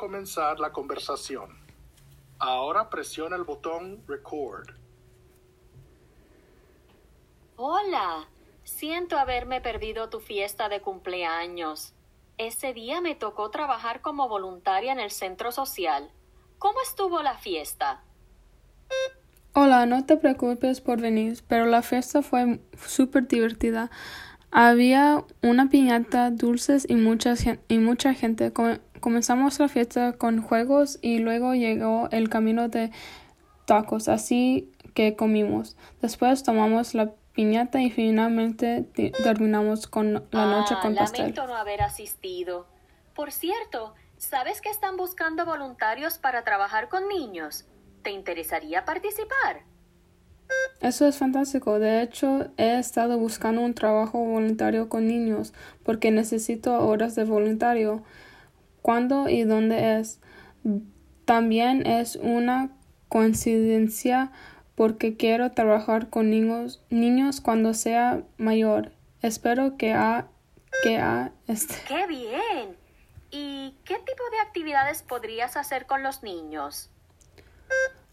comenzar la conversación. Ahora presiona el botón Record. Hola, siento haberme perdido tu fiesta de cumpleaños. Ese día me tocó trabajar como voluntaria en el centro social. ¿Cómo estuvo la fiesta? Hola, no te preocupes por venir, pero la fiesta fue súper divertida. Había una piñata, dulces y mucha, y mucha gente. comenzamos la fiesta con juegos y luego llegó el camino de tacos, así que comimos. Después tomamos la piñata y finalmente terminamos con la noche ah, con pastel. Lamento no haber asistido. Por cierto, ¿sabes que están buscando voluntarios para trabajar con niños? ¿Te interesaría participar? Eso es fantástico. De hecho, he estado buscando un trabajo voluntario con niños porque necesito horas de voluntario. ¿Cuándo y dónde es? También es una coincidencia porque quiero trabajar con niños, niños cuando sea mayor. Espero que ha que ha este. ¡Qué bien! ¿Y qué tipo de actividades podrías hacer con los niños?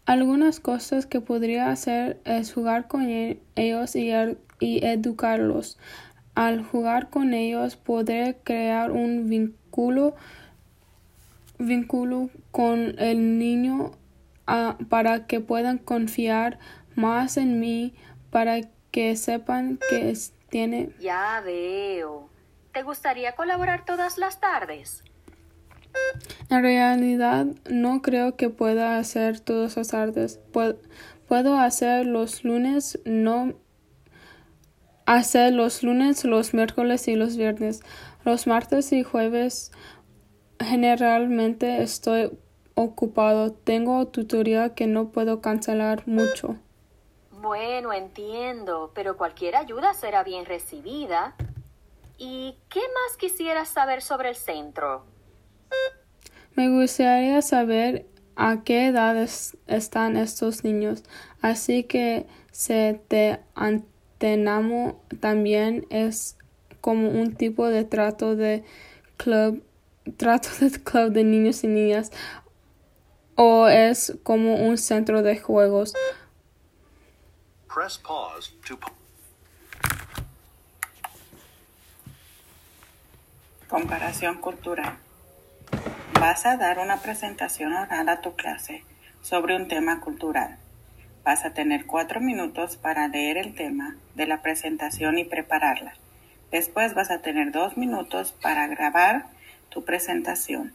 Algunas cosas que podría hacer es jugar con ellos y, y educarlos. Al jugar con ellos podré crear un vínculo, vínculo con el niño ah, para que puedan confiar más en mí, para que sepan que tiene. Ya veo. ¿Te gustaría colaborar todas las tardes? En realidad no creo que pueda hacer todas las tardes. Puedo, hacer los lunes, no hacer los lunes, los miércoles y los viernes. Los martes y jueves generalmente estoy ocupado. Tengo tutoría que no puedo cancelar mucho. Bueno, entiendo, pero cualquier ayuda será bien recibida. ¿Y qué más quisieras saber sobre el centro? Me gustaría saber a qué edad están estos niños, así que se te antenamo también es como un tipo de trato de club, trato de club de niños y niñas, o es como un centro de juegos. Comparación cultural. Vas a dar una presentación oral a tu clase sobre un tema cultural. Vas a tener cuatro minutos para leer el tema de la presentación y prepararla. Después vas a tener dos minutos para grabar tu presentación.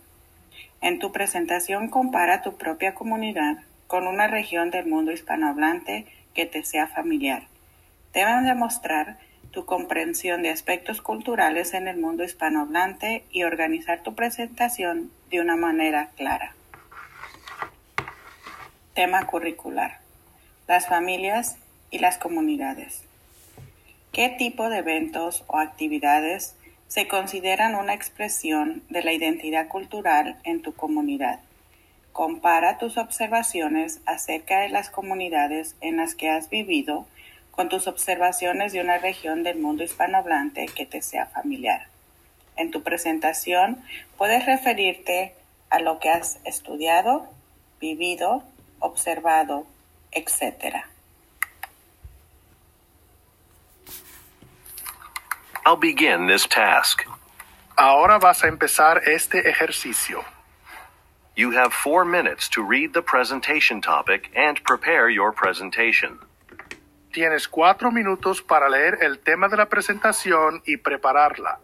En tu presentación compara tu propia comunidad con una región del mundo hispanohablante que te sea familiar. Deben demostrar tu comprensión de aspectos culturales en el mundo hispanohablante y organizar tu presentación de una manera clara. Tema curricular. Las familias y las comunidades. ¿Qué tipo de eventos o actividades se consideran una expresión de la identidad cultural en tu comunidad? Compara tus observaciones acerca de las comunidades en las que has vivido con tus observaciones de una región del mundo hispanohablante que te sea familiar. En tu presentación puedes referirte a lo que has estudiado, vivido, observado, etc. I'll begin this task. Ahora vas a empezar este ejercicio. You have four minutes to read the presentation topic and prepare your presentation. Tienes cuatro minutos para leer el tema de la presentación y prepararla.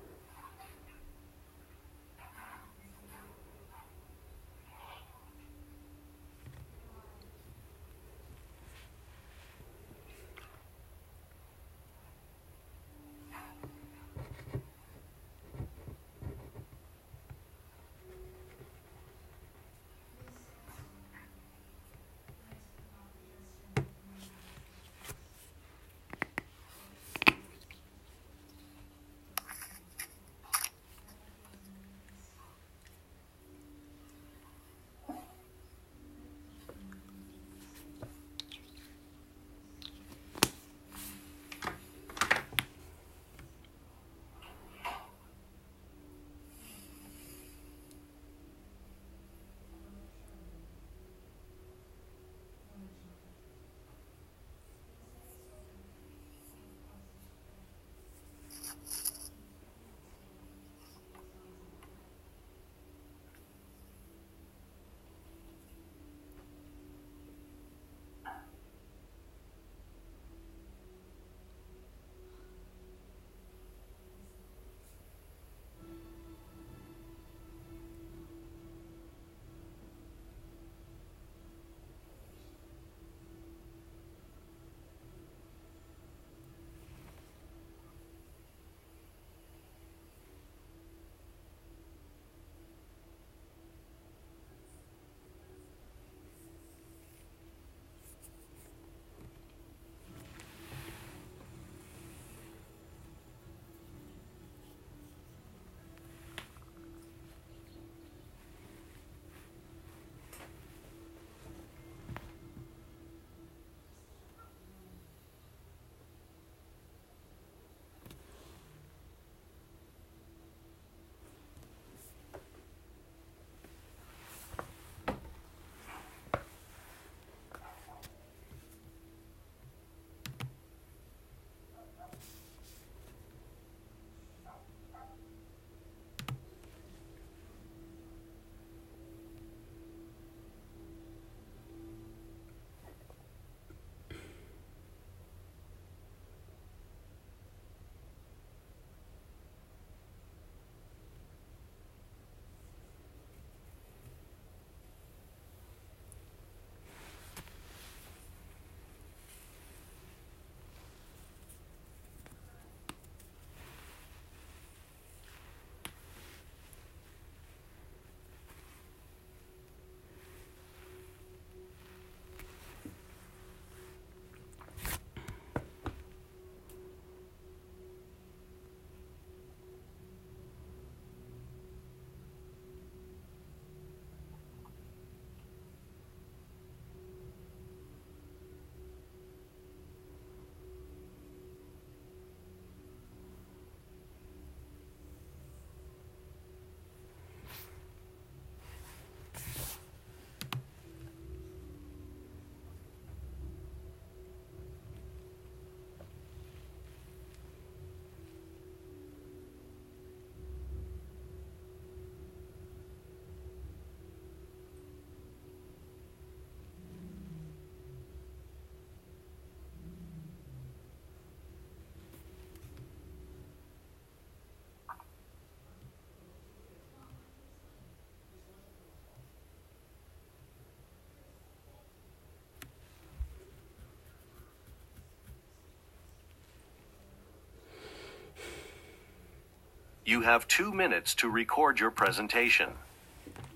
You have two minutes to record your presentation.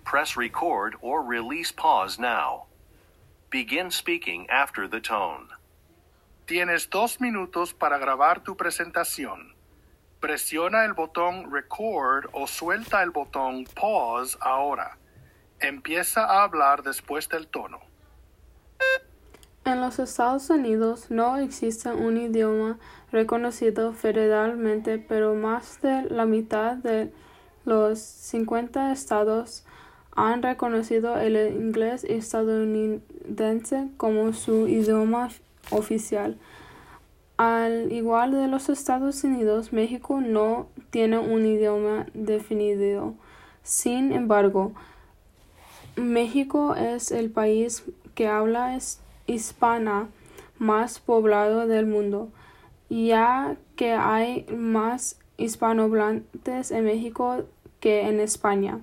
Press record or release pause now. Begin speaking after the tone. Tienes dos minutos para grabar tu presentación. Presiona el botón Record o suelta el botón Pause ahora. Empieza a hablar después del tono. En los Estados Unidos no existe un idioma reconocido federalmente, pero más de la mitad de los 50 estados han reconocido el inglés estadounidense como su idioma oficial. Al igual de los Estados Unidos, México no tiene un idioma definido. Sin embargo, México es el país que habla hispana más poblado del mundo, ya que hay más hispanohablantes en México que en España.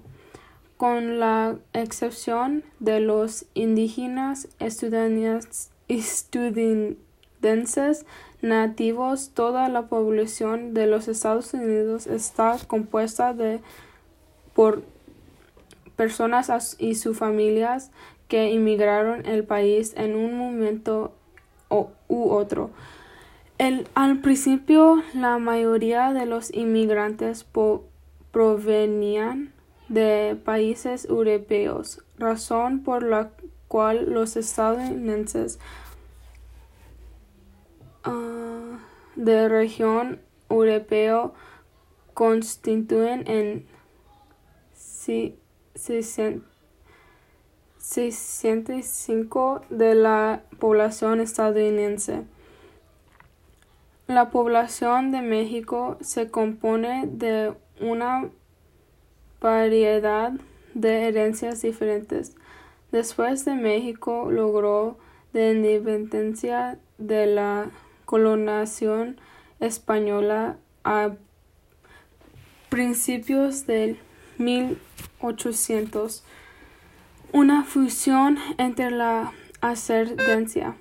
Con la excepción de los indígenas estudiantes nativos, toda la población de los Estados Unidos está compuesta de por personas y sus familias que inmigraron al país en un momento u otro. al principio, la mayoría de los inmigrantes provenían de países europeos, razón por la cual los estadounidenses uh, de región europeo constituyen en 65 de la población estadounidense. La población de México se compone de una variedad de herencias diferentes. Después de México logró la independencia de la colonización española a principios del 1800, una fusión entre la ascendencia